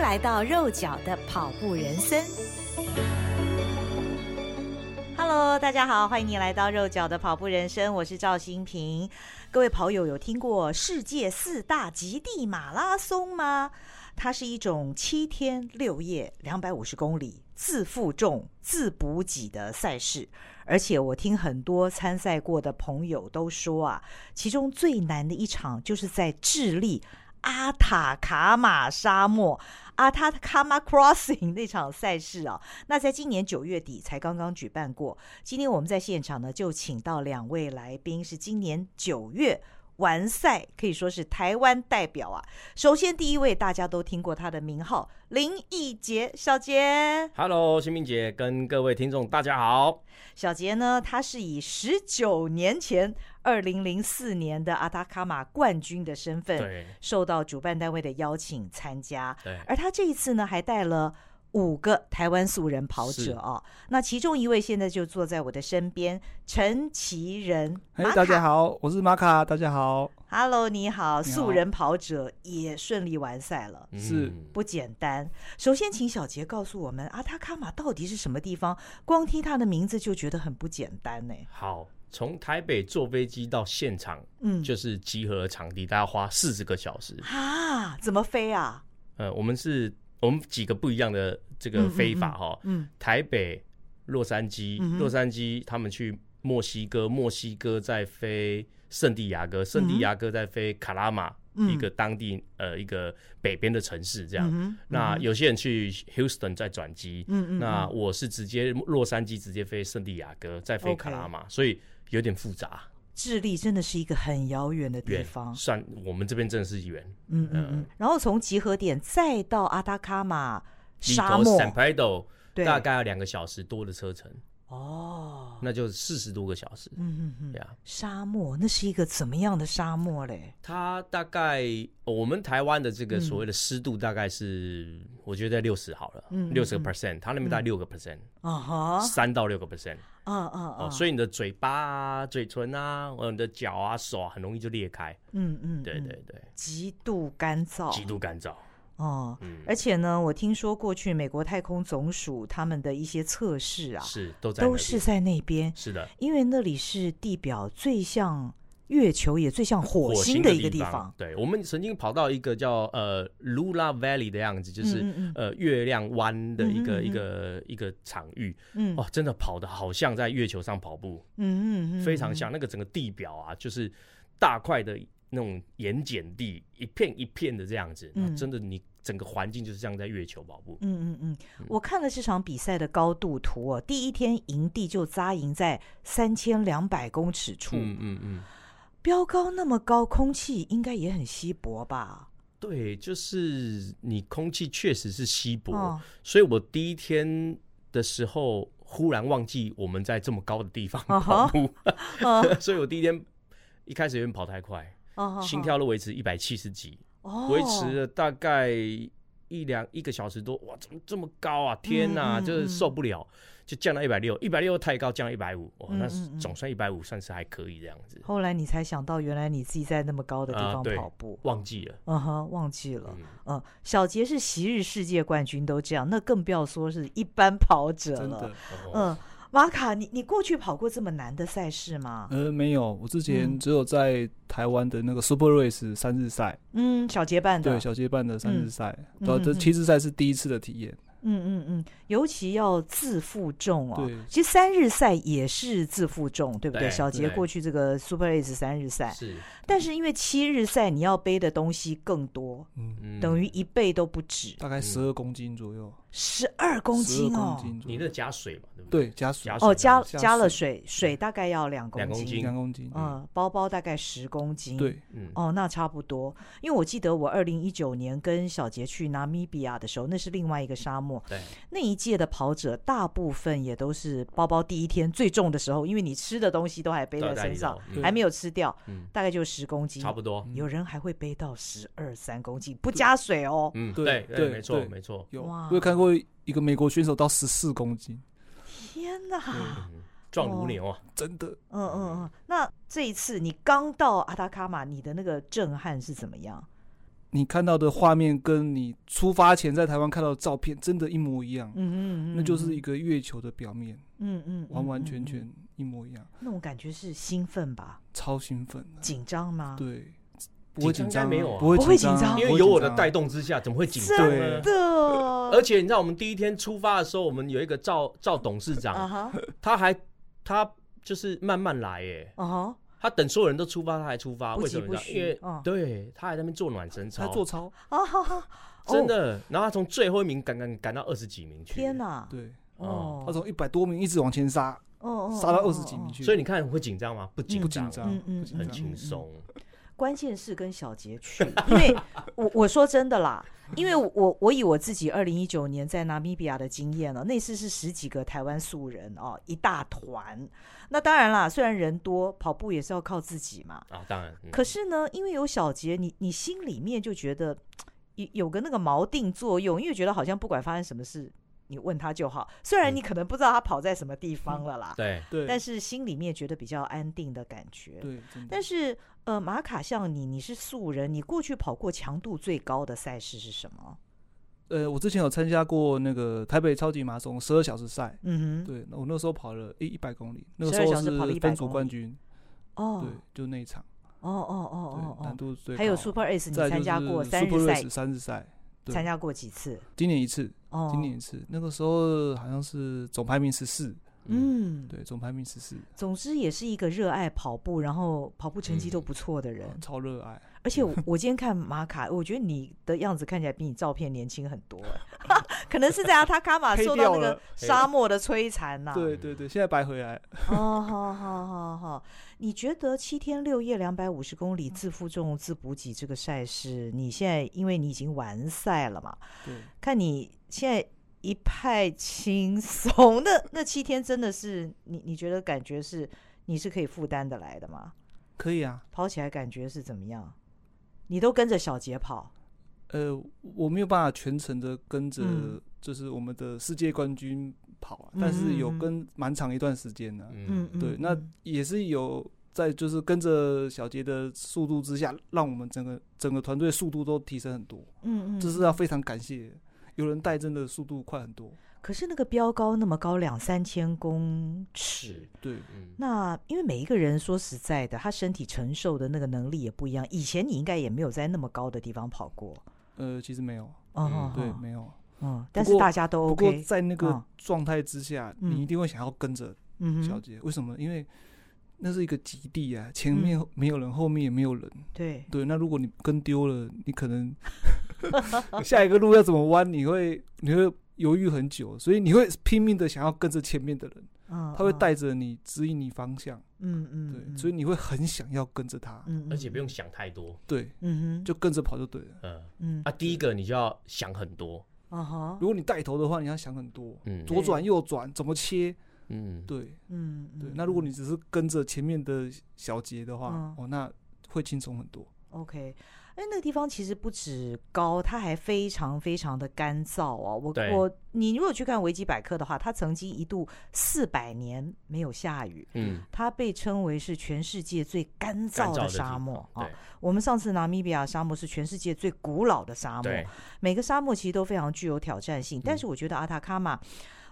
来到肉脚的跑步人生。Hello，大家好，欢迎你来到肉脚的跑步人生，我是赵新平。各位跑友有听过世界四大极地马拉松吗？它是一种七天六夜、两百五十公里自负重、自补给的赛事。而且我听很多参赛过的朋友都说啊，其中最难的一场就是在智利。阿塔卡马沙漠，阿塔卡马 Crossing 那场赛事啊，那在今年九月底才刚刚举办过。今天我们在现场呢，就请到两位来宾，是今年九月完赛，可以说是台湾代表啊。首先第一位，大家都听过他的名号，林奕杰小杰。Hello，新明姐跟各位听众大家好。小杰呢，他是以十九年前二零零四年的阿塔卡马冠军的身份，受到主办单位的邀请参加。而他这一次呢，还带了五个台湾素人跑者哦。那其中一位现在就坐在我的身边，陈其仁。嘿大家好，我是马卡，大家好。Hello，你好，素人跑者也顺利完赛了，是不简单。首先，请小杰告诉我们，阿塔卡马到底是什么地方？光听他的名字就觉得很不简单呢。好，从台北坐飞机到现场，嗯，就是集合的场地，大概花四十个小时啊？怎么飞啊？呃，我们是我们几个不一样的这个飞法哈，嗯，台北、洛杉矶、洛杉矶，他们去墨西哥，墨西哥再飞。圣地亚哥，圣地亚哥在飞卡拉马，嗯、一个当地呃一个北边的城市，这样。嗯嗯、那有些人去 Houston 再转机，嗯嗯、那我是直接洛杉矶直接飞圣地亚哥，再飞卡拉马，Okay 所以有点复杂。智利真的是一个很遥远的地方，算我们这边真的是远。嗯嗯嗯。然后从集合点再到阿达卡马沙漠，对大概要两个小时多的车程。哦，那就四十多个小时。嗯嗯嗯，对啊。沙漠那是一个怎么样的沙漠嘞？它大概我们台湾的这个所谓的湿度大概是，我觉得在六十好了，六十个 percent。它那边大概六个 percent，啊哈，三到六个 percent。嗯嗯哦，所以你的嘴巴啊、嘴唇啊、或者你的脚啊、手啊，很容易就裂开。嗯嗯，对对对，极度干燥，极度干燥。哦，而且呢，我听说过去美国太空总署他们的一些测试啊，是都在都是在那边，是的，因为那里是地表最像月球也最像火星的一个地方。地方。对，我们曾经跑到一个叫呃 Lula Valley 的样子，就是嗯嗯呃月亮湾的一个、一个一个场域，嗯，哦，真的跑的好像在月球上跑步，嗯嗯，非常像那个整个地表啊，就是大块的那种盐碱地，一片一片的这样子，嗯，真的你。整个环境就是这样在月球跑步。嗯嗯嗯，我看了这场比赛的高度图哦，第一天营地就扎营在三千两百公尺处。嗯嗯嗯，标高那么高，空气应该也很稀薄吧？对，就是你空气确实是稀薄，哦、所以我第一天的时候忽然忘记我们在这么高的地方跑步，所以我第一天一开始有点跑太快，哦、心跳都维持一百七十几。维持了大概一两一个小时多，哇，怎么这么高啊？天哪，嗯嗯嗯、就是受不了，就降到一百六，一百六太高，降到一百五，哇，那总算一百五算是还可以这样子。后来你才想到，原来你自己在那么高的地方跑步，呃、忘记了，嗯哼，忘记了，嗯、呃，小杰是昔日世界冠军都这样，那更不要说是一般跑者了，真的，嗯。呃马卡，你你过去跑过这么难的赛事吗？呃，没有，我之前只有在台湾的那个 Super Race 三日赛，嗯，小结伴的，对，小结伴的三日赛，嗯、然后这七日赛是第一次的体验。嗯嗯嗯，尤其要自负重哦。对，其实三日赛也是自负重，对不对？小杰过去这个 Super Race 三日赛是，但是因为七日赛你要背的东西更多，嗯嗯，等于一倍都不止，大概十二公斤左右。十二公斤哦，你那加水嘛，对不对？对，加水。哦，加加了水，水大概要两公斤，两公斤。嗯，包包大概十公斤。对，哦，那差不多。因为我记得我二零一九年跟小杰去纳米比亚的时候，那是另外一个沙漠。对，那一届的跑者大部分也都是包包第一天最重的时候，因为你吃的东西都还背在身上，还没有吃掉，大概就十公斤，差不多。有人还会背到十二三公斤，不加水哦。嗯，对对，没错没错。有，我有看过。一个美国选手到十四公斤，天哪，壮如牛啊！真的，嗯嗯嗯。那这一次你刚到阿塔卡马，你的那个震撼是怎么样？你看到的画面跟你出发前在台湾看到的照片真的一模一样，嗯嗯嗯，那就是一个月球的表面，嗯嗯，完完全全一模一样。那种感觉是兴奋吧？超兴奋。紧张吗？对，不会紧张，没有，不会紧张，因为有我的带动之下，怎么会紧张呢？对，而且你知道，我们第一天出发的时候，我们有一个赵赵董事长，他还他就是慢慢来，哎，啊他等所有人都出发，他还出发，为什么？因为对他还在那边做暖身操，他做操真的。然后他从最后一名赶赶赶到二十几名去，天哪！对，哦，他从一百多名一直往前杀，哦杀到二十几名去。所以你看会紧张吗？不紧张，嗯嗯，很轻松。关键是跟小杰去，因为我我说真的啦，因为我我以我自己二零一九年在纳米比亚的经验了，那次是十几个台湾素人哦，一大团。那当然啦，虽然人多，跑步也是要靠自己嘛。啊，当然。可是呢，因为有小杰，你你心里面就觉得 有有个那个锚定作用，因为觉得好像不管发生什么事。你问他就好，虽然你可能不知道他跑在什么地方了啦，对对，但是心里面觉得比较安定的感觉。对，但是呃，马卡像你，你是素人，你过去跑过强度最高的赛事是什么？呃，我之前有参加过那个台北超级马拉松十二小时赛，嗯哼，对，我那时候跑了一一百公里，那个时候是分组冠军。哦，对，就那一场。哦哦哦哦哦，难度最高。还有 Super S，你参加过三日赛？三日赛。参加过几次？今年一次，哦，今年一次。那个时候好像是总排名十四，嗯，对，总排名十四。总之也是一个热爱跑步，然后跑步成绩都不错的人，超热爱。而且 我今天看马卡，我觉得你的样子看起来比你照片年轻很多，可能是在阿塔卡马受到那个沙漠的摧残呐。对对对，现在白回来。哦，好好好好。你觉得七天六夜两百五十公里自负重自补给这个赛事，你现在因为你已经完赛了嘛？对。看你现在一派轻松那，那七天真的是你你觉得感觉是你是可以负担的来的吗？可以啊，跑起来感觉是怎么样？你都跟着小杰跑，呃，我没有办法全程的跟着，就是我们的世界冠军跑，嗯、但是有跟蛮长一段时间的，嗯，对，那也是有在就是跟着小杰的速度之下，让我们整个整个团队速度都提升很多，嗯嗯，这是要非常感谢，有人带，真的速度快很多。可是那个标高那么高，两三千公尺，对，那因为每一个人说实在的，他身体承受的那个能力也不一样。以前你应该也没有在那么高的地方跑过。呃，其实没有，嗯，对，没有，嗯，但是大家都 OK。不过在那个状态之下，你一定会想要跟着小杰。为什么？因为那是一个极地啊，前面没有人，后面也没有人。对，对，那如果你跟丢了，你可能 下一个路要怎么弯？你会，你会。犹豫很久，所以你会拼命的想要跟着前面的人，他会带着你指引你方向，嗯嗯，对，所以你会很想要跟着他，而且不用想太多，对，嗯哼，就跟着跑就对了，嗯。嗯，啊，第一个你就要想很多，啊哈，如果你带头的话，你要想很多，嗯，左转右转怎么切，嗯，对，嗯对，那如果你只是跟着前面的小杰的话，哦，那会轻松很多，OK。因为那个地方其实不止高，它还非常非常的干燥哦。我我你如果去看维基百科的话，它曾经一度四百年没有下雨。嗯，它被称为是全世界最干燥的沙漠啊。我们上次拿米比亚沙漠是全世界最古老的沙漠。每个沙漠其实都非常具有挑战性。但是我觉得阿塔卡马，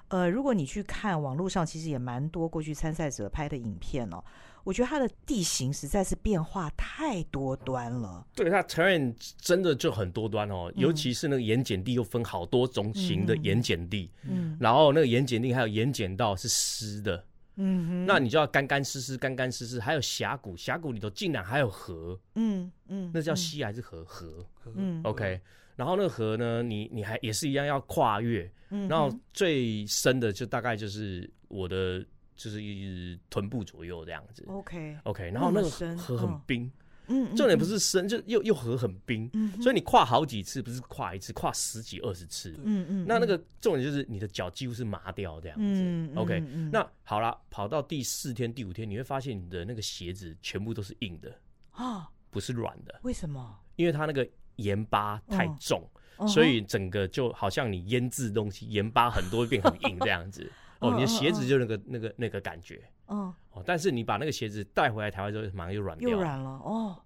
呃，如果你去看网络上，其实也蛮多过去参赛者拍的影片哦。我觉得它的地形实在是变化太多端了。对，它 terrain 真的就很多端哦，尤其是那个盐碱地又分好多种型的盐碱地，嗯，然后那个盐碱地还有盐碱道是湿的，嗯哼，那你就要干干湿湿，干干湿湿，还有峡谷，峡谷里头竟然还有河，嗯嗯，那叫溪还是河？河，嗯，OK，然后那个河呢，你你还也是一样要跨越，嗯，然后最深的就大概就是我的。就是一臀部左右这样子，OK OK，然后那个河很冰，嗯，重点不是深，就又又河很冰，所以你跨好几次，不是跨一次，跨十几二十次，嗯嗯，那那个重点就是你的脚几乎是麻掉这样子，OK，那好了，跑到第四天第五天，你会发现你的那个鞋子全部都是硬的啊，不是软的，为什么？因为它那个盐巴太重，所以整个就好像你腌制东西，盐巴很多变很硬这样子。哦，你的鞋子就那个、uh, uh, uh. 那个那个感觉，嗯，哦，但是你把那个鞋子带回来台湾之后，马上又软掉，又软了哦。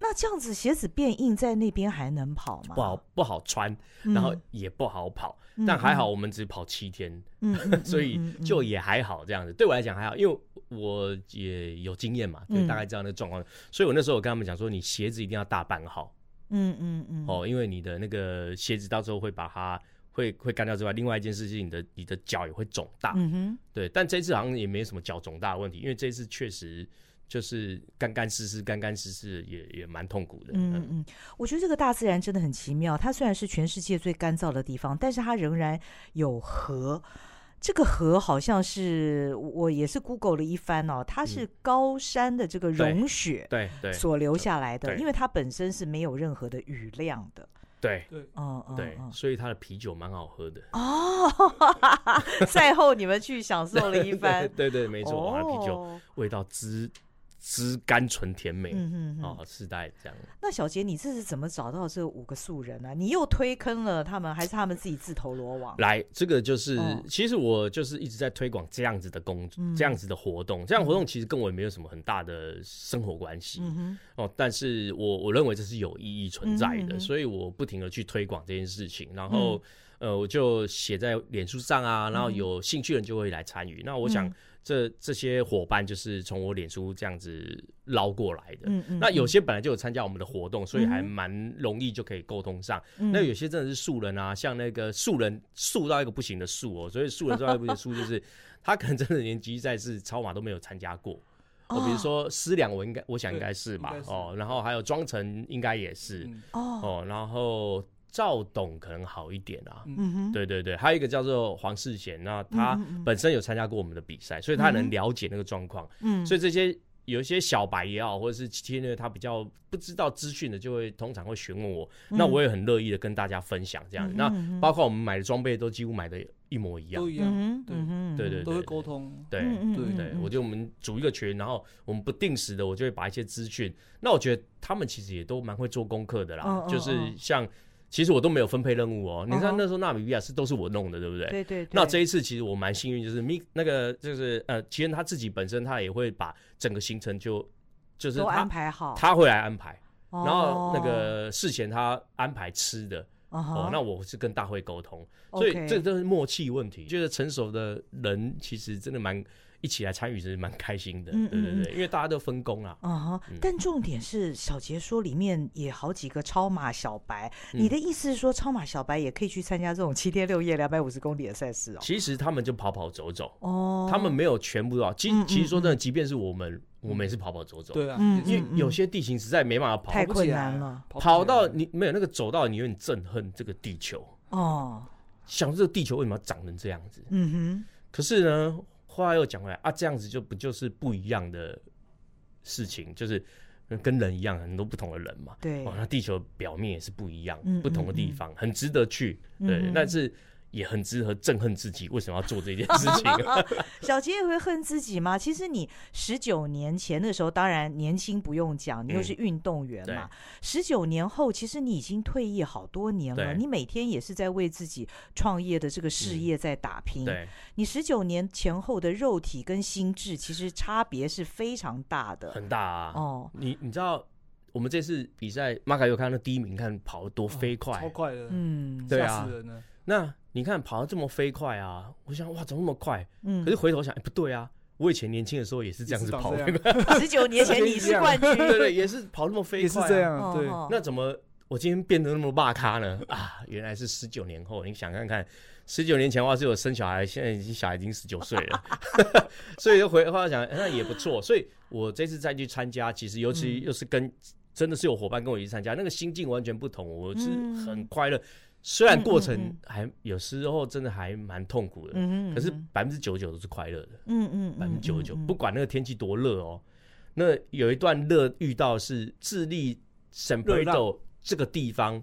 那这样子鞋子变硬，在那边还能跑吗？不好，不好穿，然后也不好跑。嗯、但还好，我们只跑七天，嗯，所以就也还好这样子。对我来讲还好，因为我也有经验嘛，对，大概知道那个状况。嗯、所以我那时候我跟他们讲说，你鞋子一定要大半号。嗯嗯嗯。哦，因为你的那个鞋子到时候会把它会会干掉之外，另外一件事情，你的你的脚也会肿大。嗯哼。对，但这次好像也没什么脚肿大的问题，因为这次确实。就是干干湿湿，干干湿湿，也也蛮痛苦的。嗯嗯，我觉得这个大自然真的很奇妙。它虽然是全世界最干燥的地方，但是它仍然有河。这个河好像是我也是 Google 了一番哦，它是高山的这个融雪对对所留下来的，因为它本身是没有任何的雨量的。对对，嗯对，所以它的啤酒蛮好喝的。哦，赛后你们去享受了一番。对对，没错，它的啤酒味道滋。汁甘醇甜美，嗯嗯哦，世代这样。那小杰，你这是怎么找到这五个素人呢、啊？你又推坑了他们，还是他们自己自投罗网？来，这个就是，哦、其实我就是一直在推广这样子的工作，嗯、这样子的活动。这样活动其实跟我也没有什么很大的生活关系，哦，但是我我认为这是有意义存在的，嗯、所以我不停的去推广这件事情，然后、嗯、呃，我就写在脸书上啊，然后有兴趣的人就会来参与。嗯、那我想。这这些伙伴就是从我脸书这样子捞过来的。嗯嗯。那有些本来就有参加我们的活动，所以还蛮容易就可以沟通上。那有些真的是素人啊，像那个素人素到一个不行的素哦，所以素人素到一个不行的素就是他可能真的连级赛事超马都没有参加过。哦。比如说思良，我应该我想应该是吧。哦。然后还有庄成应该也是。哦。哦。然后。赵董可能好一点啊，嗯。哼，对对对，还有一个叫做黄世贤，那他本身有参加过我们的比赛，所以他能了解那个状况，嗯，所以这些有一些小白也好，或者是今天他比较不知道资讯的，就会通常会询问我，那我也很乐意的跟大家分享这样。子，那包括我们买的装备都几乎买的一模一样，都一样，对。对对，都会沟通，对对。对，我觉得我们组一个群，然后我们不定时的，我就会把一些资讯，那我觉得他们其实也都蛮会做功课的啦，就是像。其实我都没有分配任务哦，你看那时候纳米比亚是都是我弄的，对不对？对对。那这一次其实我蛮幸运，就是米那个就是呃，其实他自己本身他也会把整个行程就就是他安排好，他会来安排。然后那个事前他安排吃的哦，那我是跟大会沟通，所以这都是默契问题。觉得成熟的人其实真的蛮。一起来参与是蛮开心的，对对对，因为大家都分工啊。啊但重点是小杰说里面也好几个超马小白，你的意思是说超马小白也可以去参加这种七天六夜两百五十公里的赛事哦？其实他们就跑跑走走哦，他们没有全部啊。其其实说真的，即便是我们，我们也是跑跑走走。对啊，因为有些地形实在没办法跑，太困难了。跑到你没有那个走到，你有点憎恨这个地球哦，想这个地球为什么要长成这样子？嗯哼。可是呢？话又讲回来啊，这样子就不就是不一样的事情，就是跟人一样，很多不同的人嘛。对，哦，那地球表面也是不一样，嗯嗯嗯，不同的地方很值得去。对，但是。也很值得憎恨自己，为什么要做这件事情？小杰也会恨自己吗？其实你十九年前的时候，当然年轻不用讲，你又是运动员嘛。十九、嗯、年后，其实你已经退役好多年了，你每天也是在为自己创业的这个事业在打拼。嗯、对，你十九年前后的肉体跟心智，其实差别是非常大的，很大啊。哦，你你知道，我们这次比赛，马卡又看到第一名，看跑得多飞快，哦、超快的，嗯，对啊，那。你看跑得这么飞快啊！我想哇，怎么那么快？嗯，可是回头想，哎，不对啊！我以前年轻的时候也是这样子跑。十九年前你是冠军，对对，也是跑那么飞快，也是这样。对，那怎么我今天变得那么霸咖呢？啊，原来是十九年后。你想看看，十九年前的话是有生小孩，现在已经小孩已经十九岁了，所以就回话想，那也不错。所以我这次再去参加，其实尤其又是跟真的是有伙伴跟我一起参加，那个心境完全不同，我是很快乐。虽然过程还有时候真的还蛮痛苦的，可是百分之九十九都是快乐的。嗯嗯，百分之九十九，不管那个天气多热哦。那有一段热遇到是智利圣佩多这个地方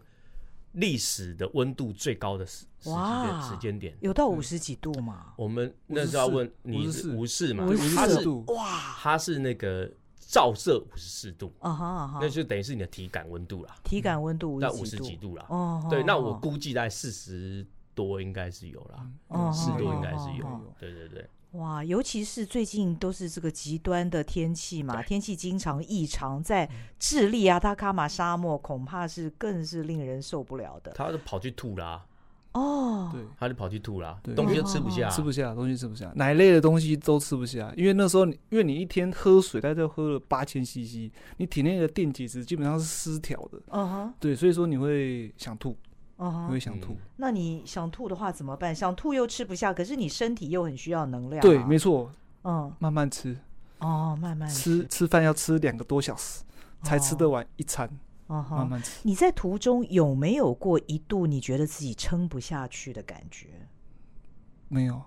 历史的温度最高的时时间时间点，有到五十几度吗？我们那时候要问你无视嘛？五十四度哇，它是那个。照射五十四度，啊哈啊哈，那就等于是你的体感温度了。体感温度在五十几度了。哦，对，那我估计在四十多应该是有了，四十多应该是有。对对对。哇，尤其是最近都是这个极端的天气嘛，天气经常异常，在智利啊、塔卡马沙漠，恐怕是更是令人受不了的。他都跑去吐啦。哦，对，他就跑去吐啦，东西都吃不下，吃不下，东西吃不下，奶类的东西都吃不下，因为那时候，因为你一天喝水，大概喝了八千 CC，你体内的电解质基本上是失调的。嗯哼，对，所以说你会想吐，嗯哼，你会想吐。那你想吐的话怎么办？想吐又吃不下，可是你身体又很需要能量。对，没错。嗯，慢慢吃。哦，慢慢吃，吃饭要吃两个多小时才吃得完一餐。哦，慢慢吃。你在途中有没有过一度你觉得自己撑不下去的感觉？没有，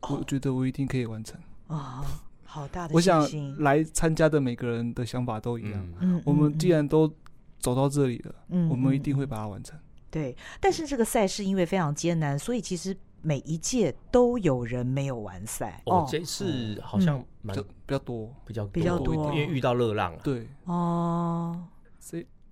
我觉得我一定可以完成。啊，好大的！我想来参加的每个人的想法都一样。嗯，我们既然都走到这里了，嗯，我们一定会把它完成。对，但是这个赛事因为非常艰难，所以其实每一届都有人没有完赛。哦，这次好像蛮比较多，比较比较多，因为遇到热浪。对，哦。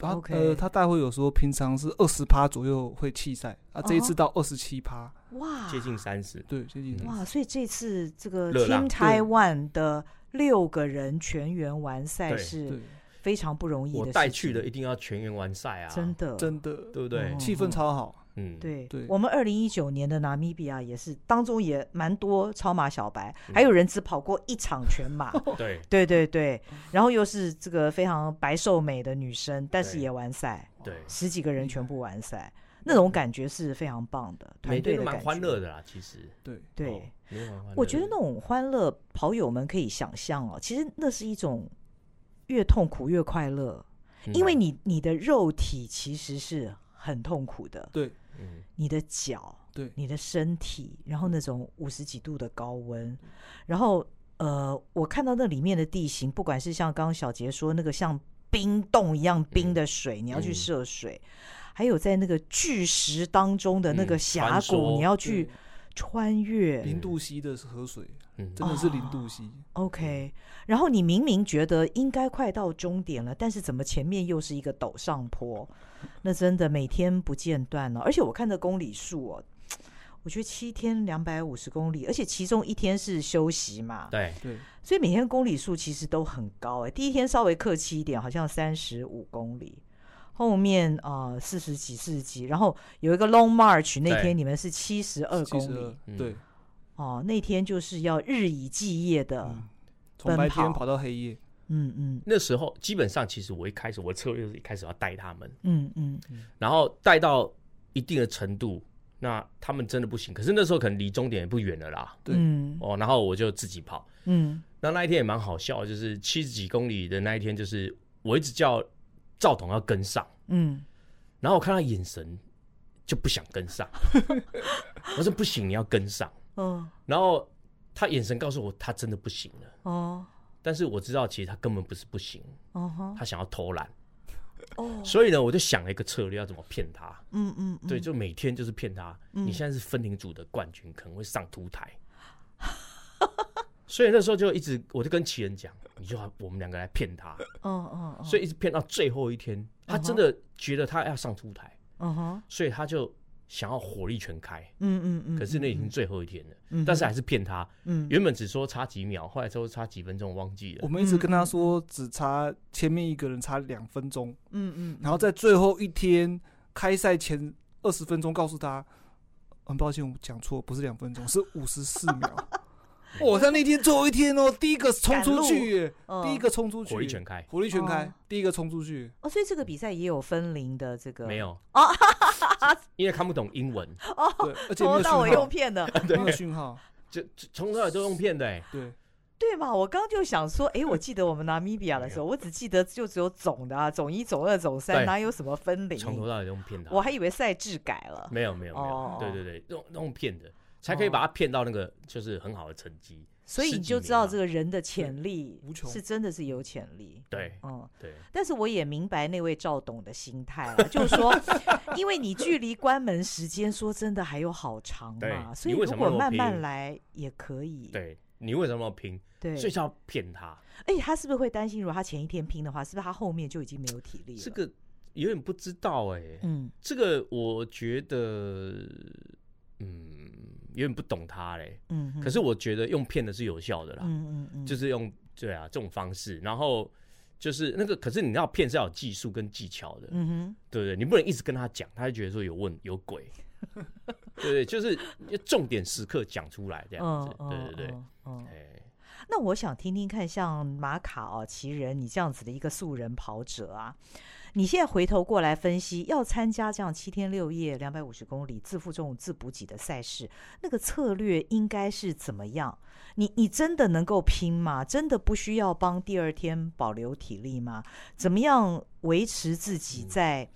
他呃，他大会有说平常是二十趴左右会弃赛啊，这一次到二十七趴，哇，接近三十，对，接近哇，所以这次这个 Team Taiwan 的六个人全员完赛是非常不容易的。我带去的一定要全员完赛啊，真的，真的，对不对？气氛超好。嗯，对对，我们二零一九年的纳米比亚也是当中也蛮多超马小白，还有人只跑过一场全马，对。对对对，然后又是这个非常白瘦美的女生，但是也完赛，对，十几个人全部完赛，那种感觉是非常棒的，团队的感觉，蛮欢乐的啦，其实，对。对，我觉得那种欢乐跑友们可以想象哦，其实那是一种越痛苦越快乐，因为你你的肉体其实是很痛苦的，对。你的脚，对，你的身体，然后那种五十几度的高温，然后呃，我看到那里面的地形，不管是像刚刚小杰说那个像冰冻一样冰的水，你要去涉水，还有在那个巨石当中的那个峡谷，你要去穿越零度西的河水，真的是零度 C。OK，然后你明明觉得应该快到终点了，但是怎么前面又是一个陡上坡？那真的每天不间断了，而且我看的公里数哦，我觉得七天两百五十公里，而且其中一天是休息嘛，对。对，所以每天公里数其实都很高哎。第一天稍微客气一点，好像三十五公里，后面啊四十几四十几，然后有一个 long march，那天你们是七十二公里，对，哦，那天就是要日以继夜的从白天跑到黑夜。嗯嗯，那时候基本上其实我一开始我的策略是一开始要带他们，嗯嗯，然后带到一定的程度，那他们真的不行，可是那时候可能离终点也不远了啦，对，哦，然后我就自己跑，嗯，那那一天也蛮好笑，就是七十几公里的那一天，就是我一直叫赵彤要跟上，嗯，然后我看他眼神就不想跟上，我说不行，你要跟上，嗯，然后他眼神告诉我他真的不行了，哦。但是我知道，其实他根本不是不行，uh huh. 他想要偷懒，oh. 所以呢，我就想了一个策略，要怎么骗他。嗯嗯，对，就每天就是骗他。嗯、你现在是分龄组的冠军，可能会上凸台。所以那时候就一直，我就跟奇人讲，你就我们两个来骗他。嗯嗯、uh huh. 所以一直骗到最后一天，他真的觉得他要上凸台。嗯哼、uh，huh. 所以他就。想要火力全开，嗯嗯嗯，可是那已经最后一天了，但是还是骗他，嗯，原本只说差几秒，后来说差几分钟，忘记了。我们一直跟他说只差前面一个人差两分钟，嗯嗯，然后在最后一天开赛前二十分钟告诉他，很抱歉我讲错，不是两分钟，是五十四秒。我在那天最后一天哦，第一个冲出去，第一个冲出去，火力全开，火力全开，第一个冲出去。哦，所以这个比赛也有分龄的这个。没有。哦，因为看不懂英文。哦，而且没有讯号，我用骗的，没有讯号，就从头到尾都用骗的，对。对嘛？我刚刚就想说，哎，我记得我们拿米比亚的时候，我只记得就只有总的啊，总一、总二、总三，哪有什么分龄？从头到尾用骗的，我还以为赛制改了，没有没有没有，对对对，用用骗的。才可以把他骗到那个就是很好的成绩，所以你就知道这个人的潜力是真的是有潜力。对，嗯，对。但是我也明白那位赵董的心态了，就是说，因为你距离关门时间说真的还有好长嘛，所以如果慢慢来也可以。对，你为什么要拼？对，所以要骗他。哎，他是不是会担心，如果他前一天拼的话，是不是他后面就已经没有体力了？这个有点不知道哎。嗯，这个我觉得，嗯。有点不懂他嘞。嗯，可是我觉得用骗的是有效的啦。嗯嗯嗯，就是用对啊这种方式，然后就是那个，可是你要骗是要有技术跟技巧的。嗯哼，对不对？你不能一直跟他讲，他就觉得说有问有鬼。对对，就是重点时刻讲出来这样子。对对对，哎。那我想听听看，像马卡哦，奇人，你这样子的一个素人跑者啊，你现在回头过来分析，要参加这样七天六夜、两百五十公里自负重、自补给的赛事，那个策略应该是怎么样？你你真的能够拼吗？真的不需要帮第二天保留体力吗？怎么样维持自己在？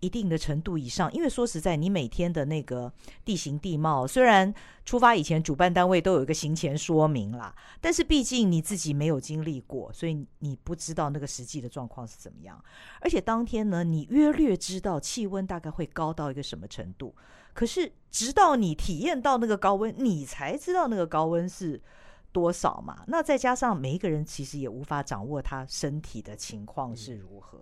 一定的程度以上，因为说实在，你每天的那个地形地貌，虽然出发以前主办单位都有一个行前说明啦，但是毕竟你自己没有经历过，所以你不知道那个实际的状况是怎么样。而且当天呢，你约略知道气温大概会高到一个什么程度，可是直到你体验到那个高温，你才知道那个高温是多少嘛。那再加上每一个人其实也无法掌握他身体的情况是如何，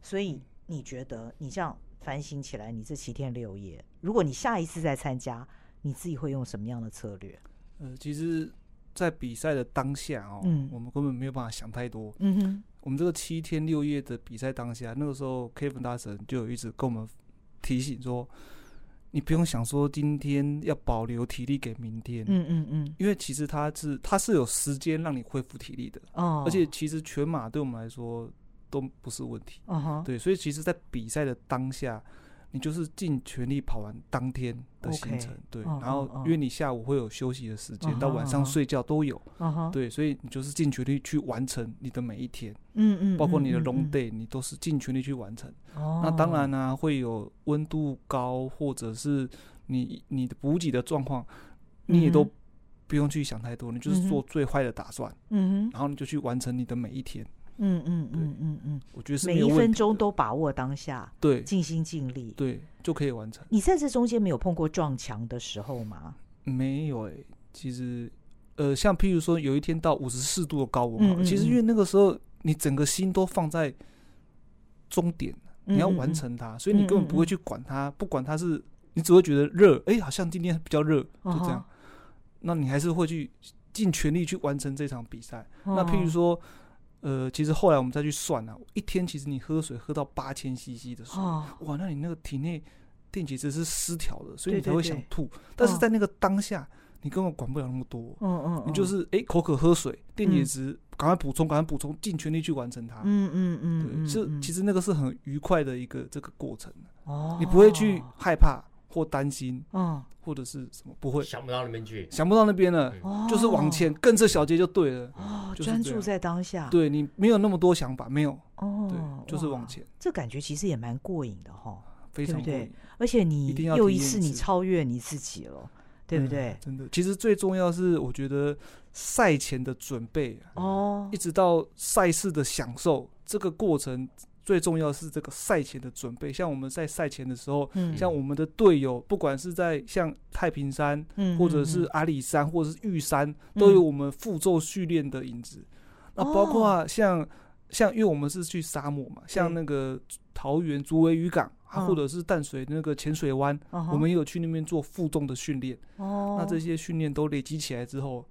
所以。你觉得你这样反省起来，你这七天六夜，如果你下一次再参加，你自己会用什么样的策略？呃，其实，在比赛的当下哦，嗯，我们根本没有办法想太多。嗯哼，我们这个七天六夜的比赛当下，那个时候 Kevin 大神就有一直跟我们提醒说，你不用想说今天要保留体力给明天。嗯嗯嗯，因为其实他是他是有时间让你恢复体力的。哦，而且其实全马对我们来说。都不是问题嗯哼对，所以其实，在比赛的当下，你就是尽全力跑完当天的行程.对，uh. 然后因为你下午会有休息的时间，uh. 到晚上睡觉都有，uh. 对，所以你就是尽全力去完成你的每一天，嗯嗯、uh，huh. 包括你的 long day，你都是尽全力去完成。Uh. 那当然呢、啊，会有温度高，或者是你你的补给的状况，你也都不用去想太多，你就是做最坏的打算，嗯、uh huh. 然后你就去完成你的每一天。嗯嗯嗯嗯嗯，我觉得是每一分钟都把握当下，对，尽心尽力，对，就可以完成。你在这中间没有碰过撞墙的时候吗？没有诶、欸，其实，呃，像譬如说有一天到五十四度的高温，嗯嗯嗯，其实因为那个时候你整个心都放在终点，你要完成它，所以你根本不会去管它，不管它是，你只会觉得热，哎、欸，好像今天比较热，就这样。哦、那你还是会去尽全力去完成这场比赛。哦、那譬如说。呃，其实后来我们再去算啊，一天其实你喝水喝到八千 CC 的水，哦、哇，那你那个体内电解质是失调的，所以你才会想吐。但是在那个当下，哦、你根本管不了那么多，嗯嗯，嗯你就是哎、欸、口渴喝水，电解质赶快补充，赶快补充，尽全力去完成它。嗯嗯嗯，对，是其实那个是很愉快的一个这个过程。哦，你不会去害怕或担心，嗯。或者是什么不会想不到那边去，想不到那边了，嗯、就是往前跟着小节就对了。哦，专注在当下，对你没有那么多想法，没有。哦，对，就是往前。这感觉其实也蛮过瘾的哈，非常过瘾。而且你又一次你超越你自己了，对不对？嗯、真的，其实最重要是我觉得赛前的准备哦，一直到赛事的享受这个过程。最重要是这个赛前的准备，像我们在赛前的时候，嗯、像我们的队友，不管是在像太平山，嗯、或者是阿里山，或者是玉山，嗯、都有我们负重训练的影子。那、嗯、包括像、哦、像，因为我们是去沙漠嘛，像那个桃园竹围渔港，嗯、或者是淡水那个浅水湾，嗯、我们也有去那边做负重的训练。哦，那这些训练都累积起来之后，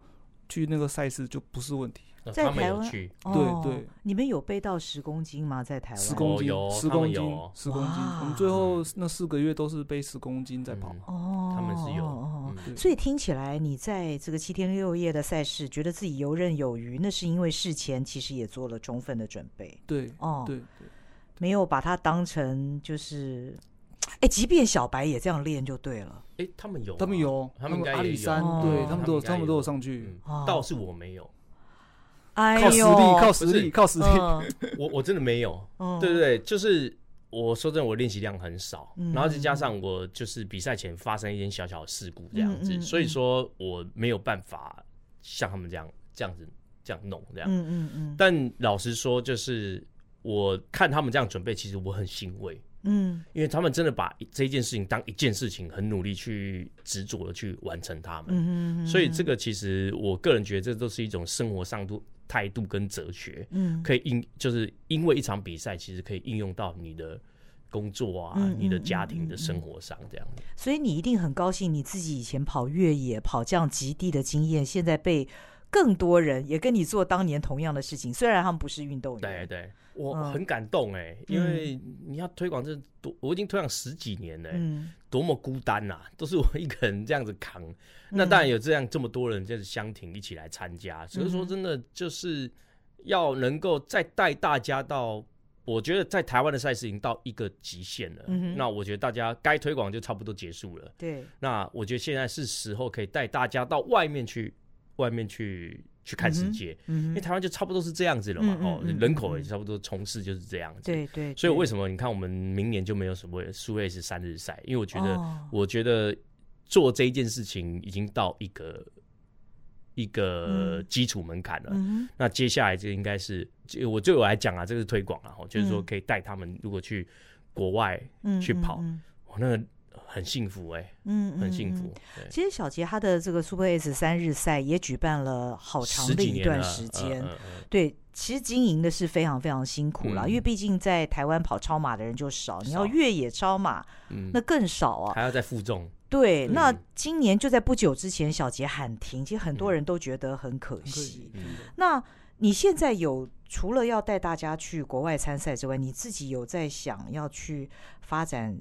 去那个赛事就不是问题。在台湾，对对，你们有背到十公斤吗？在台湾，十公斤，十公斤，十公斤。我们最后那四个月都是背十公斤在跑。哦，他们是有。所以听起来，你在这个七天六夜的赛事，觉得自己游刃有余，那是因为事前其实也做了充分的准备。对，哦，对，没有把它当成就是，哎，即便小白也这样练就对了。哎，他们有，他们有，他们阿里山，对他们都有，他们都有上去。倒是我没有。哎、靠实力，靠实力，靠实力。嗯、我我真的没有，嗯、对对对，就是我说真的，我练习量很少，嗯、然后再加上我就是比赛前发生一点小小的事故这样子，嗯嗯嗯、所以说我没有办法像他们这样这样子这样弄这样。嗯嗯嗯、但老实说，就是我看他们这样准备，其实我很欣慰。嗯，因为他们真的把这件事情当一件事情，很努力去执着的去完成他们。嗯嗯，所以这个其实我个人觉得，这都是一种生活上度。态度跟哲学，嗯，可以应就是因为一场比赛，其实可以应用到你的工作啊、嗯、你的家庭的生活上这样。所以你一定很高兴，你自己以前跑越野、跑这样极地的经验，现在被更多人也跟你做当年同样的事情。虽然他们不是运动员，对对，我很感动哎、嗯，因为你要推广这多，我已经推广十几年了，嗯，多么孤单呐、啊，都是我一个人这样子扛。嗯、那当然有这样这么多人就是相挺一起来参加，所以说真的就是要能够再带大家到。我觉得在台湾的赛事已经到一个极限了，嗯，那我觉得大家该推广就差不多结束了。对，那我觉得现在是时候可以带大家到外面去，外面去去看世界，嗯，因为台湾就差不多是这样子了嘛，哦，人口也差不多从事就是这样子。对对。所以为什么你看我们明年就没有什么苏瑞士三日赛？因为我觉得，哦，我觉得做这一件事情已经到一个。一个基础门槛了，嗯，那接下来就应该是，就我对我来讲啊，这个是推广啊，就是说可以带他们如果去国外去跑，嗯嗯嗯，那个很幸福哎，欸，嗯，很幸福。其实小杰他的这个 Super S 三日赛也举办了好长的一段时间，对，其实经营的是非常非常辛苦了，嗯，因为毕竟在台湾跑超马的人就少，你要越野超马，嗯，那更少啊，还要再负重。对，那今年就在不久之前，小杰喊停，其实很多人都觉得很可惜。那你现在有除了要带大家去国外参赛之外，你自己有在想要去发展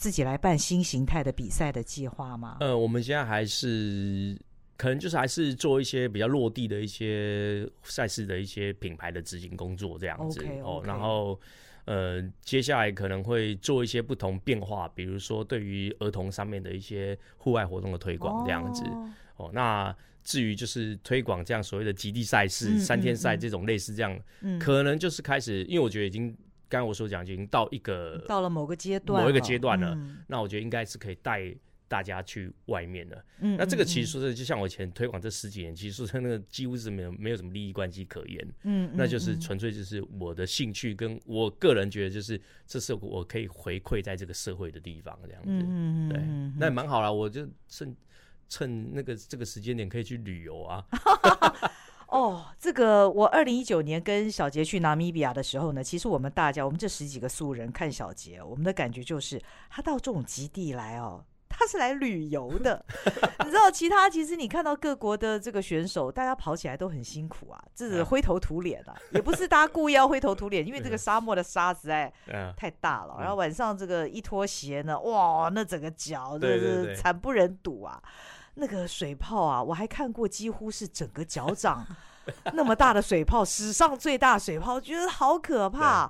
自己来办新形态的比赛的计划吗？呃，我们现在还是可能就是还是做一些比较落地的一些赛事的一些品牌的执行工作这样子 okay, okay. 哦，然后。呃，接下来可能会做一些不同变化，比如说对于儿童上面的一些户外活动的推广这样子。哦，哦那至于就是推广这样所谓的极地赛事、嗯、三天赛这种类似这样、嗯，可能就是开始，因为我觉得已经刚刚我所讲已经到一个到了某个阶段，某一个阶段了、嗯。那我觉得应该是可以带。大家去外面的，嗯，那这个其实说是就像我以前推广这十几年，其实说是那个几乎是没有没有什么利益关系可言，嗯，那就是纯粹就是我的兴趣，跟我个人觉得就是这是我可以回馈在这个社会的地方，这样子，嗯对，那也蛮好啦，我就趁趁那个这个时间点可以去旅游啊。哦，这个我二零一九年跟小杰去纳米比亚的时候呢，其实我们大家我们这十几个素人看小杰，我们的感觉就是他到这种极地来哦。他是来旅游的，你知道，其他其实你看到各国的这个选手，大家跑起来都很辛苦啊，这是灰头土脸的，也不是大家故意要灰头土脸，因为这个沙漠的沙实在太大了，然后晚上这个一脱鞋呢，哇，那整个脚这是惨不忍睹啊，那个水泡啊，我还看过几乎是整个脚掌。那么大的水泡，史上最大水泡，觉得好可怕。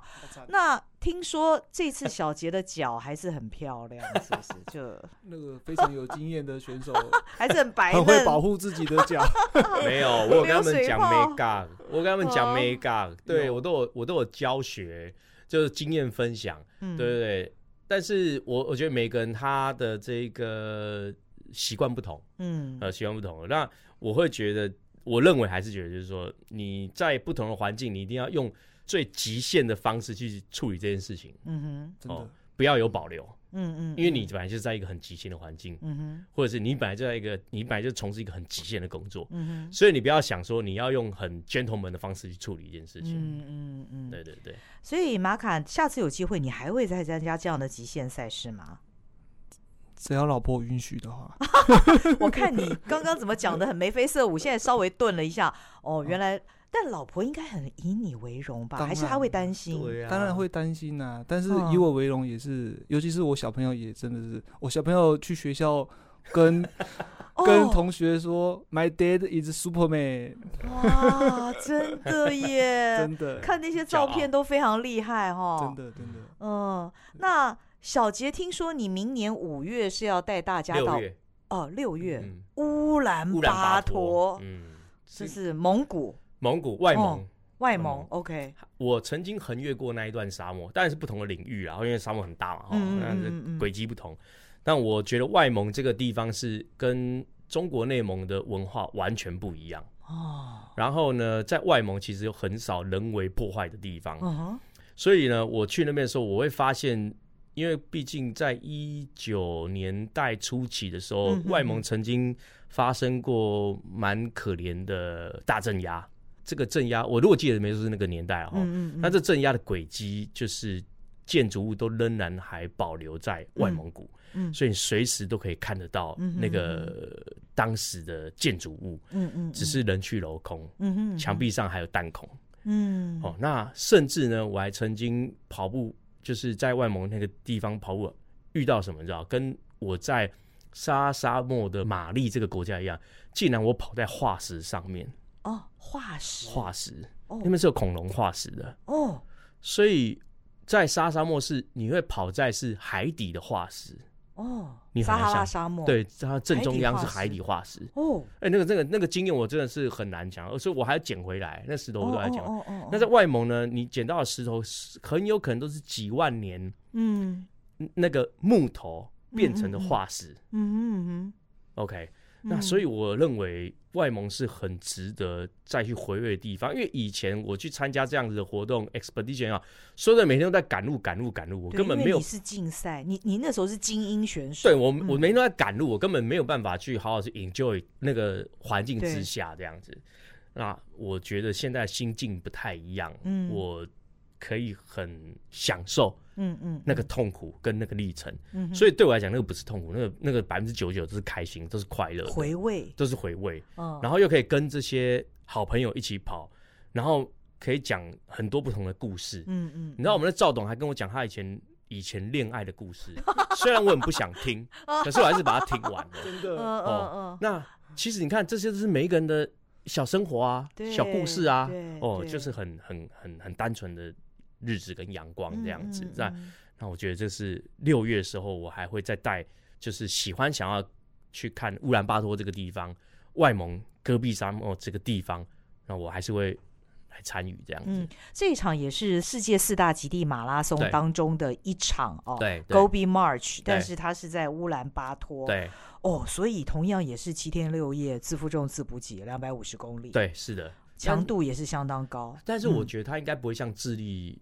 那听说这次小杰的脚还是很漂亮，是不是？就 那个非常有经验的选手，还是很白，很会保护自己的脚。没有，我有跟他们讲没干，我跟他们讲没干，对我都有，我都有教学，就是经验分享，对对对。但是我我觉得每个人他的这个习惯不同，嗯，呃，习惯不同。那我会觉得。我认为还是觉得，就是说你在不同的环境，你一定要用最极限的方式去处理这件事情。嗯哼，真的，哦，不要有保留。嗯嗯，因为你本来就是在一个很极限的环境。嗯哼，或者是你本来就在一个，你本来就从事一个很极限的工作。嗯哼，所以你不要想说你要用很 gentleman 的方式去处理一件事情。嗯嗯嗯，对对对。所以马卡，下次有机会，你还会再参加这样的极限赛事吗？只要老婆允许的话，我看你刚刚怎么讲的很眉飞色舞，现在稍微顿了一下。哦，原来，但老婆应该很以你为荣吧？还是他会担心？对啊，当然会担心呐、啊。但是以我为荣也是、嗯，尤其是我小朋友也真的是，我小朋友去学校跟、哦、跟同学说，My dad is Superman。哇，真的耶！真的，看那些照片都非常厉害哈。真的，真的。嗯，那。小杰，听说你明年五月是要带大家到哦，六月乌兰巴托，嗯，这是蒙古，蒙古外蒙，外蒙，OK。我曾经横越过那一段沙漠，当然是不同的领域啊，因为沙漠很大嘛，哈，那轨迹不同。但我觉得外蒙这个地方是跟中国内蒙的文化完全不一样哦。然后呢，在外蒙其实有很少人为破坏的地方，所以呢，我去那边的时候，我会发现。因为毕竟在一九年代初期的时候，外蒙曾经发生过蛮可怜的大镇压。这个镇压，我如果记得没错是那个年代哈，那这镇压的轨迹就是。建筑物都仍然还保留在外蒙古，嗯，所以你随时都可以看得到那个当时的建筑物，嗯嗯，只是人去楼空，嗯嗯，墙壁上还有弹孔，嗯，哦，那甚至呢，我还曾经跑步，就是在外蒙那个地方跑步，遇到什么你知道？跟我在沙沙漠的马利这个国家一样，竟然我跑在化石上面。哦，化石，化石，那边是有恐龙化石的。哦，所以在沙沙漠是你会跑在是海底的化石哦，你撒哈拉沙漠，对，它正中央是海底化石哦，哎，那个那个那个经验我真的是很难讲，所以我还要捡回来，那石头我都在讲。哦哦，那在外蒙呢，你捡到的石头很有可能都是几万年，嗯，那个木头变成的化石，嗯嗯嗯，OK。那所以我认为外蒙是很值得再去回味的地方，因为以前我去参加这样子的活动 expedition 啊，说的每天都在赶路赶路赶路，我根本没有。你是竞赛，你你那时候是精英选手。对我我每天都在赶路，我根本没有办法去好好去 enjoy 那个环境之下这样子。那我觉得现在心境不太一样，嗯我可以很享受。嗯嗯，那个痛苦跟那个历程，嗯，所以对我来讲，那个不是痛苦，那个那个百分之九十九都是开心，都是快乐，回味，都是回味。嗯，然后又可以跟这些好朋友一起跑，然后可以讲很多不同的故事。嗯嗯，你知道我们的赵董还跟我讲他以前以前恋爱的故事，虽然我很不想听，可是我还是把它听完了。真的，哦，那其实你看，这些都是每一个人的小生活啊，小故事啊，哦，就是很很很很单纯的。日子跟阳光这样子，那那我觉得这是六月的时候，我还会再带，就是喜欢想要去看乌兰巴托这个地方，外蒙戈壁沙漠这个地方，那我还是会来参与这样子。嗯，这一场也是世界四大极地马拉松当中的一场哦，对，Gobi March，但是它是在乌兰巴托，对，哦，所以同样也是七天六夜，自负重自补给，两百五十公里，对，是的，强度也是相当高，但是我觉得它应该不会像智利。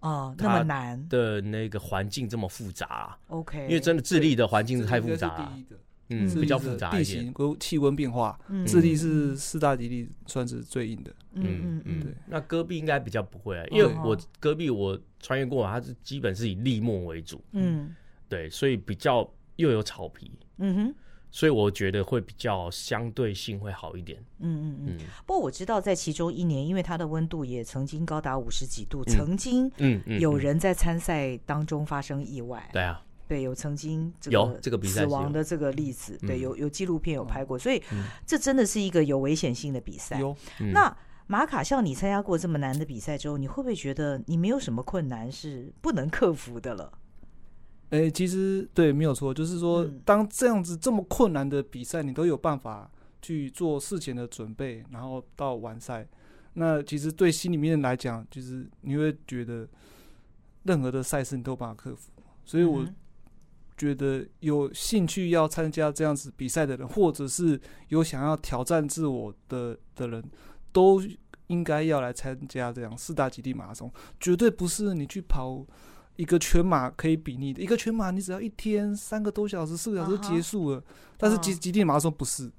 哦，那么难。的那个环境这么复杂啊，OK，因为真的智利的环境是太复杂了，嗯，比较复杂一点，地形跟气温变化，智利是四大极地算是最硬的，嗯嗯嗯，对，那戈壁应该比较不会啊，因为我。戈壁我穿越过，它是基本是以礫漠为主，嗯，对，所以比较又有草皮，嗯哼。所以我觉得会比较相对性会好一点。嗯嗯嗯。不过我知道在其中一年，因为它的温度也曾经高达五十几度，曾经嗯有人在参赛当中发生意外。对啊，对，有曾经有这个比赛死亡的这个例子。对，有有纪录片有拍过，所以这真的是一个有危险性的比赛。有。那马卡，像你参加过这么难的比赛之后，你会不会觉得你没有什么困难是不能克服的了？哎、欸，其实对，没有错，就是说，当这样子这么困难的比赛，你都有办法去做事前的准备，然后到完赛，那其实对心里面来讲，就是你会觉得任何的赛事你都有办法克服。所以我觉得有兴趣要参加这样子比赛的人，或者是有想要挑战自我的的人，都应该要来参加这样四大极地马拉松，绝对不是你去跑。一个全马可以比拟的，一个全马你只要一天三个多小时、四个小时就结束了。Uh huh. 但是极极地马拉松不是，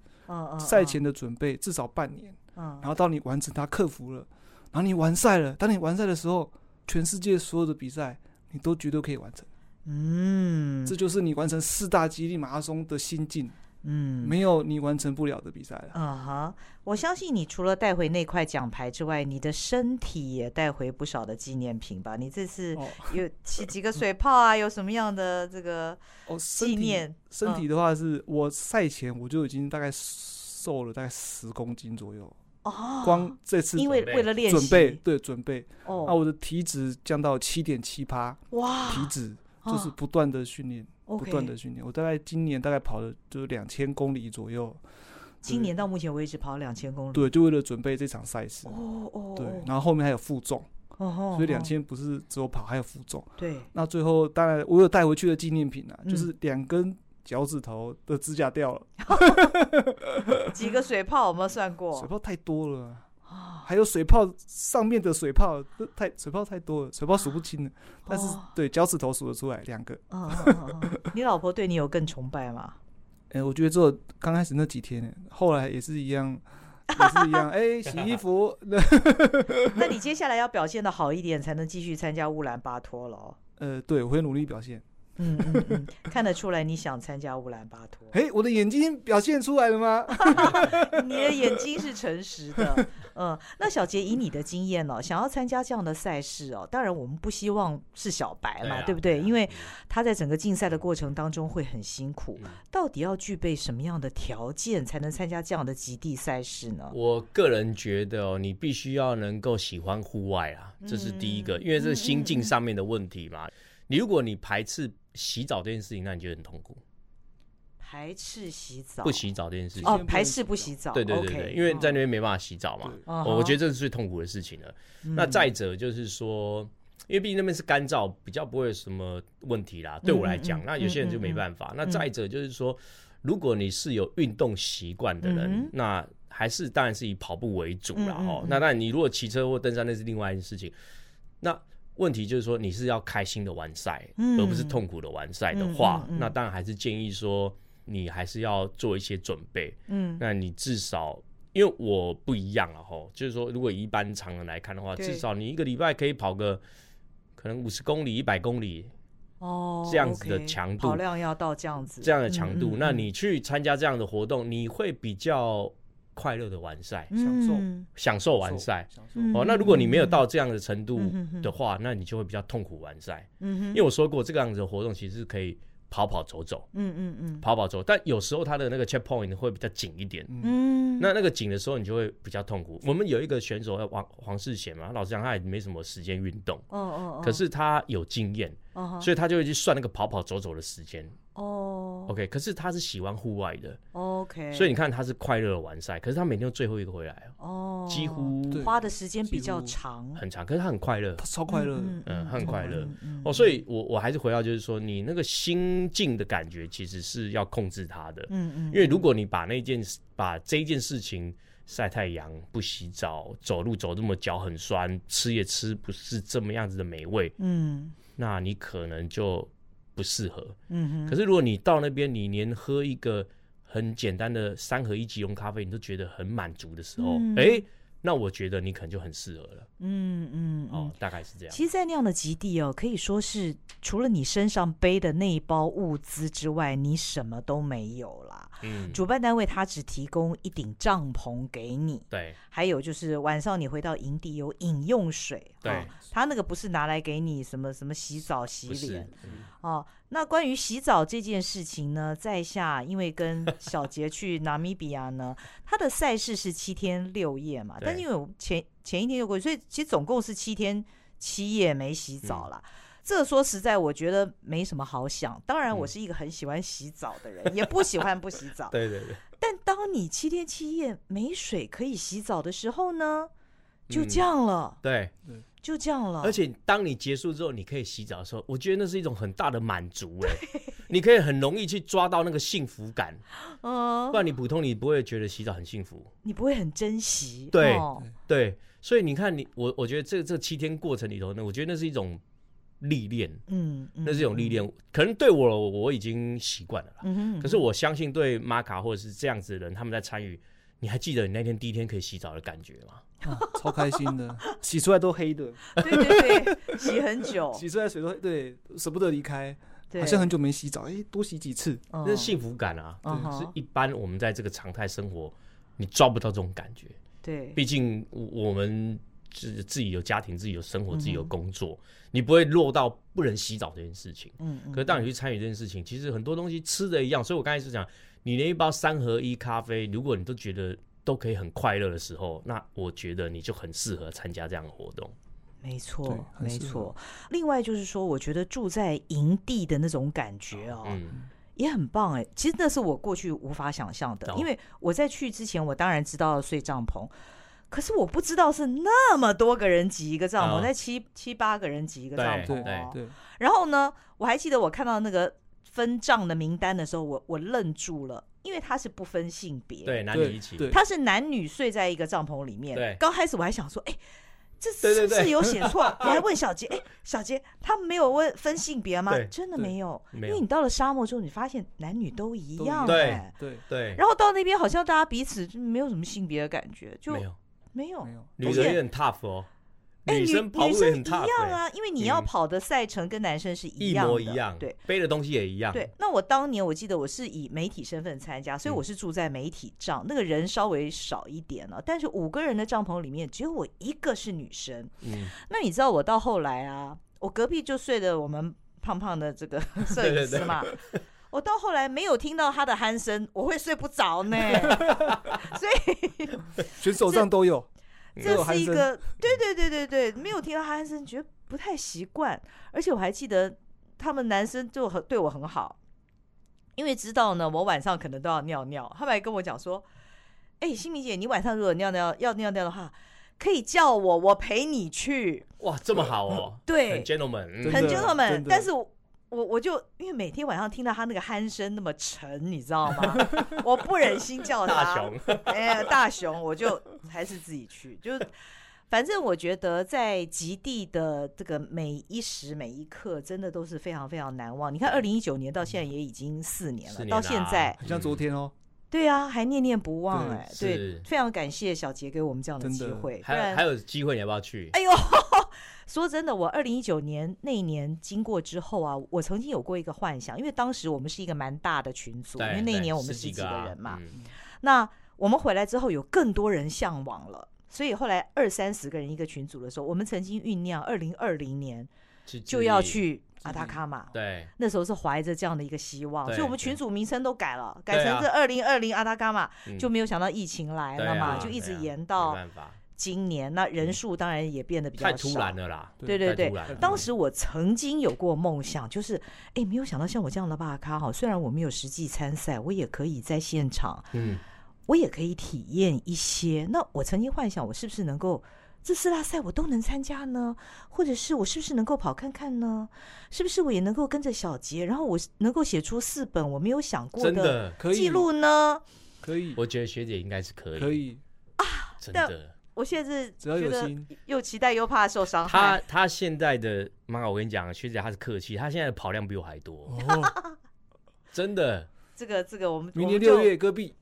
赛、uh huh. 前的准备至少半年，uh. 然后到你完成它克服了，然后你完赛了。当你完赛的时候，全世界所有的比赛你都绝对可以完成。嗯，这就是你完成四大极地马拉松的心境。嗯，没有你完成不了的比赛了。啊哈，我相信你除了带回那块奖牌之外，你的身体也带回不少的纪念品吧？你这次有几几个水泡啊？有什么样的这个纪念？哦、身，体身体的话，是我赛前我就已经大概瘦了大概十公斤左右。哦，光这次因为为了练习准备，对准备。哦，那我的体脂降到七点七趴。哇，体脂就是不断的训练。不断的训练，我大概今年大概跑了就是两千公里左右。今年到目前为止跑两千公里。对，就为了准备这场赛事。哦哦。对，然后后面还有负重。哦。所以两千不是只有跑，还有负重。对。那最后当然我有带回去的纪念品啊，就是两根脚趾头的指甲掉了。几个水泡有没有算过？水泡太多了。还有水泡上面的水泡，太水泡太多了，水泡数不清了。但是对脚趾头数得出来两个。你老婆对你有更崇拜吗？哎，我觉得做刚开始那几天，后来也是一样，也是一样。哎，洗衣服。那你接下来要表现的好一点，才能继续参加乌兰巴托了。呃，对，我会努力表现。嗯嗯嗯，看得出来你想参加乌兰巴托。哎，我的眼睛表现出来了吗？你的眼睛是诚实的。嗯，那小杰以你的经验哦，想要参加这样的赛事哦，当然我们不希望是小白嘛，对，不对？因为他在整个竞赛的过程当中会很辛苦。到底要具备什么样的条件才能参加这样的极地赛事呢？我个人觉得哦，你必须要能够喜欢户外啊，这是第一个，因为这是心境上面的问题嘛。你如果你排斥。洗澡这件事情，那你觉得很痛苦？排斥洗澡，不洗澡这件事情哦，排斥不洗澡，对对对对，因为在那边没办法洗澡嘛。我我觉得这是最痛苦的事情了。那再者就是说，因为毕竟那边是干燥，比较不会有什么问题啦。对我来讲，那有些人就没办法。那再者就是说，如果你是有运动习惯的人，那还是当然是以跑步为主啦。哦。那那，你如果骑车或登山，那是另外一件事情。那问题就是说，你是要开心的完赛，嗯、而不是痛苦的完赛的话，嗯嗯嗯、那当然还是建议说，你还是要做一些准备。嗯，那你至少，因为我不一样了哈，就是说，如果一般常人来看的话，至少你一个礼拜可以跑个可能五十公里、一百公里哦，这样子的强度，跑量要到这样子，这样的强度，那你去参加这样的活动，你会比较。快乐的完赛，享受享受完赛哦。那如果你没有到这样的程度的话，那你就会比较痛苦完赛。因为我说过，这个样子的活动其实是可以跑跑走走。嗯嗯嗯，跑跑走，但有时候它的那个 checkpoint 会比较紧一点。嗯，那那个紧的时候，你就会比较痛苦。我们有一个选手叫黄黄世贤嘛，老实讲，他也没什么时间运动。哦哦，可是他有经验，所以他就会去算那个跑跑走走的时间。哦，OK，可是他是喜欢户外的，OK，所以你看他是快乐的完赛，可是他每天都最后一个回来哦，几乎花的时间比较长，很长，可是他很快乐，他超快乐，嗯，他很快乐，哦，所以我我还是回到就是说，你那个心境的感觉其实是要控制他的，嗯嗯，因为如果你把那件把这一件事情晒太阳、不洗澡、走路走这么脚很酸、吃也吃不是这么样子的美味，嗯，那你可能就。不适合，嗯哼。可是如果你到那边，你连喝一个很简单的三合一即溶咖啡，你都觉得很满足的时候，哎、嗯。那我觉得你可能就很适合了，嗯嗯，哦，大概是这样。其实，在那样的极地哦，可以说是除了你身上背的那一包物资之外，你什么都没有啦。嗯，主办单位他只提供一顶帐篷给你，对，还有就是晚上你回到营地有饮用水，对，他那个不是拿来给你什么什么洗澡洗脸，哦。那关于洗澡这件事情呢，在下因为跟小杰去纳米比亚呢，他的赛事是七天六夜嘛，但是因为我前前一天就过去，所以其实总共是七天七夜没洗澡啦。嗯、这说实在，我觉得没什么好想。当然，我是一个很喜欢洗澡的人，嗯、也不喜欢不洗澡。对对对。但当你七天七夜没水可以洗澡的时候呢，就这样了。嗯、对。就这样了。而且当你结束之后，你可以洗澡的时候，我觉得那是一种很大的满足 哎。对你可以很容易去抓到那个幸福感。嗯。不然你普通你不会觉得洗澡很幸福。你不会很珍惜。对、哦、对。所以你看你我我觉得这这七天过程里头呢，我觉得那是一种历练。嗯。那是一种历练，嗯、可能对我我已经习惯了啦。嗯哼。可是我相信对玛卡或者是这样子的人，他们在参与，你还记得你那天第一天可以洗澡的感觉吗？啊、超开心的，洗出来都黑的。对对对，洗很久，洗出来水都对，舍不得离开。好像很久没洗澡，哎、欸，多洗几次，那是幸福感啊。对，是一般我们在这个常态生活，你抓不到这种感觉。对，毕竟我们自自己有家庭，自己有生活，自己有工作，嗯、你不会落到不能洗澡这件事情。嗯，嗯，可是当你去参与这件事情，其实很多东西吃的一样。所以我刚才是讲，你连一包三合一咖啡，如果你都觉得。都可以很快乐的时候，那我觉得你就很适合参加这样的活动。没错，没错。另外就是说，我觉得住在营地的那种感觉哦，嗯、也很棒哎。其实那是我过去无法想象的，哦、因为我在去之前，我当然知道睡帐篷，可是我不知道是那么多个人挤一个帐篷，那、哦、七七八个人挤一个帐篷哦。对。然后呢，我还记得我看到那个分账的名单的时候，我我愣住了。因为他是不分性别，对，男女一起，他是男女睡在一个帐篷里面。对，刚开始我还想说，哎，这是不是有写错？我还问小杰，哎，小杰，他没有问分性别吗？真的没有，因为你到了沙漠之后，你发现男女都一样，对对对。然后到那边好像大家彼此就没有什么性别的感觉，就没有。没有，女人也很 tough 哦。哎女生跑步也很 tough 一样啊，因为你要跑的赛程跟男生是一样一模一样，对，背的东西也一样。对，那我当年我记得我是以媒体身份参加，所以我是住在媒体帐，那个人稍微少一点了，但是五个人的帐篷里面只有我一个是女生。嗯，那你知道我到后来啊，我隔壁就睡的我们胖胖的这个 摄影师嘛，我到后来没有听到他的鼾声，我会睡不着呢。所以 选手上都有。这是一个，对对对对对，没有听到鼾声，觉得不太习惯。而且我还记得他们男生就很对我很好，因为知道呢，我晚上可能都要尿尿，他们还跟我讲说：“哎，新明姐，你晚上如果尿尿要尿尿的话，可以叫我，我陪你去。”哇，这么好哦，对，很 gentleman，很 gentleman，但是我。我我就因为每天晚上听到他那个鼾声那么沉，你知道吗？我不忍心叫他大熊，哎，大熊，我就还是自己去。就反正我觉得在极地的这个每一时每一刻，真的都是非常非常难忘。你看，二零一九年到现在也已经四年了，年到现在像昨天哦。对啊，还念念不忘哎，对，对，非常感谢小杰给我们这样的机会。还有还有机会，你要不要去？哎呦！说真的，我二零一九年那一年经过之后啊，我曾经有过一个幻想，因为当时我们是一个蛮大的群组，因为那一年我们十几个人嘛。嗯、那我们回来之后，有更多人向往了，所以后来二三十个人一个群组的时候，我们曾经酝酿二零二零年就要去阿塔卡马。对，那时候是怀着这样的一个希望，所以我们群组名称都改了，改成是二零二零阿塔卡马，就没有想到疫情来了嘛，就一直延到。今年那人数当然也变得比较少，太突然了啦。对对对，当时我曾经有过梦想，就是哎，没有想到像我这样的大咖哈，虽然我没有实际参赛，我也可以在现场，嗯，我也可以体验一些。那我曾经幻想，我是不是能够这四大赛我都能参加呢？或者是我是不是能够跑看看呢？是不是我也能够跟着小杰，然后我能够写出四本我没有想过的记录呢？可以，我觉得学姐应该是可以，可以啊，真的。我现在是觉得又期待又怕受伤害。他他现在的妈，我跟你讲，学姐她是客气，他现在的跑量比我还多，哦、真的。这个这个，我们明年六月戈壁。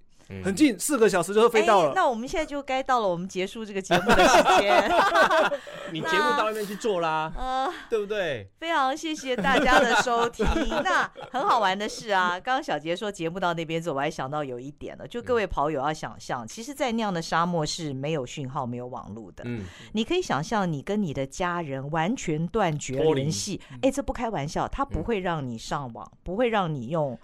很近，四个小时就会飞到了。那我们现在就该到了我们结束这个节目的时间。你节目到那边去做啦，呃，对不对？非常谢谢大家的收听。那很好玩的是啊，刚刚小杰说节目到那边做，我还想到有一点了，就各位跑友要想象，其实，在那样的沙漠是没有讯号、没有网络的。嗯，你可以想象，你跟你的家人完全断绝联系。哎，这不开玩笑，他不会让你上网，不会让你用。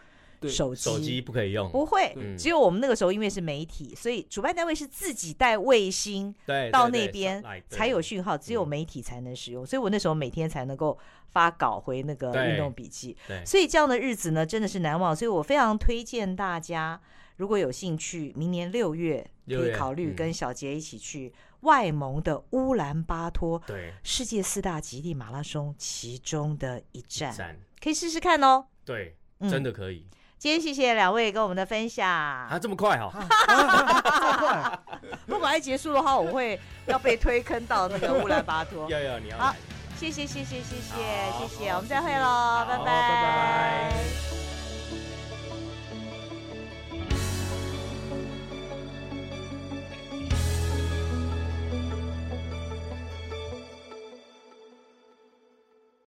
手机手机不可以用，不会，只有我们那个时候因为是媒体，所以主办单位是自己带卫星到那边才有讯号，只有媒体才能使用，所以我那时候每天才能够发稿回那个运动笔记，所以这样的日子呢真的是难忘，所以我非常推荐大家，如果有兴趣，明年六月可以考虑跟小杰一起去外蒙的乌兰巴托，对，世界四大极地马拉松其中的一站，可以试试看哦，对，真的可以。今天谢谢两位跟我们的分享。啊，这么快哈，这么快，不管结束的话，我会要被推坑到那个乌兰巴托。要要你要好，谢谢谢谢谢谢谢谢，我们再会喽，拜拜。拜拜。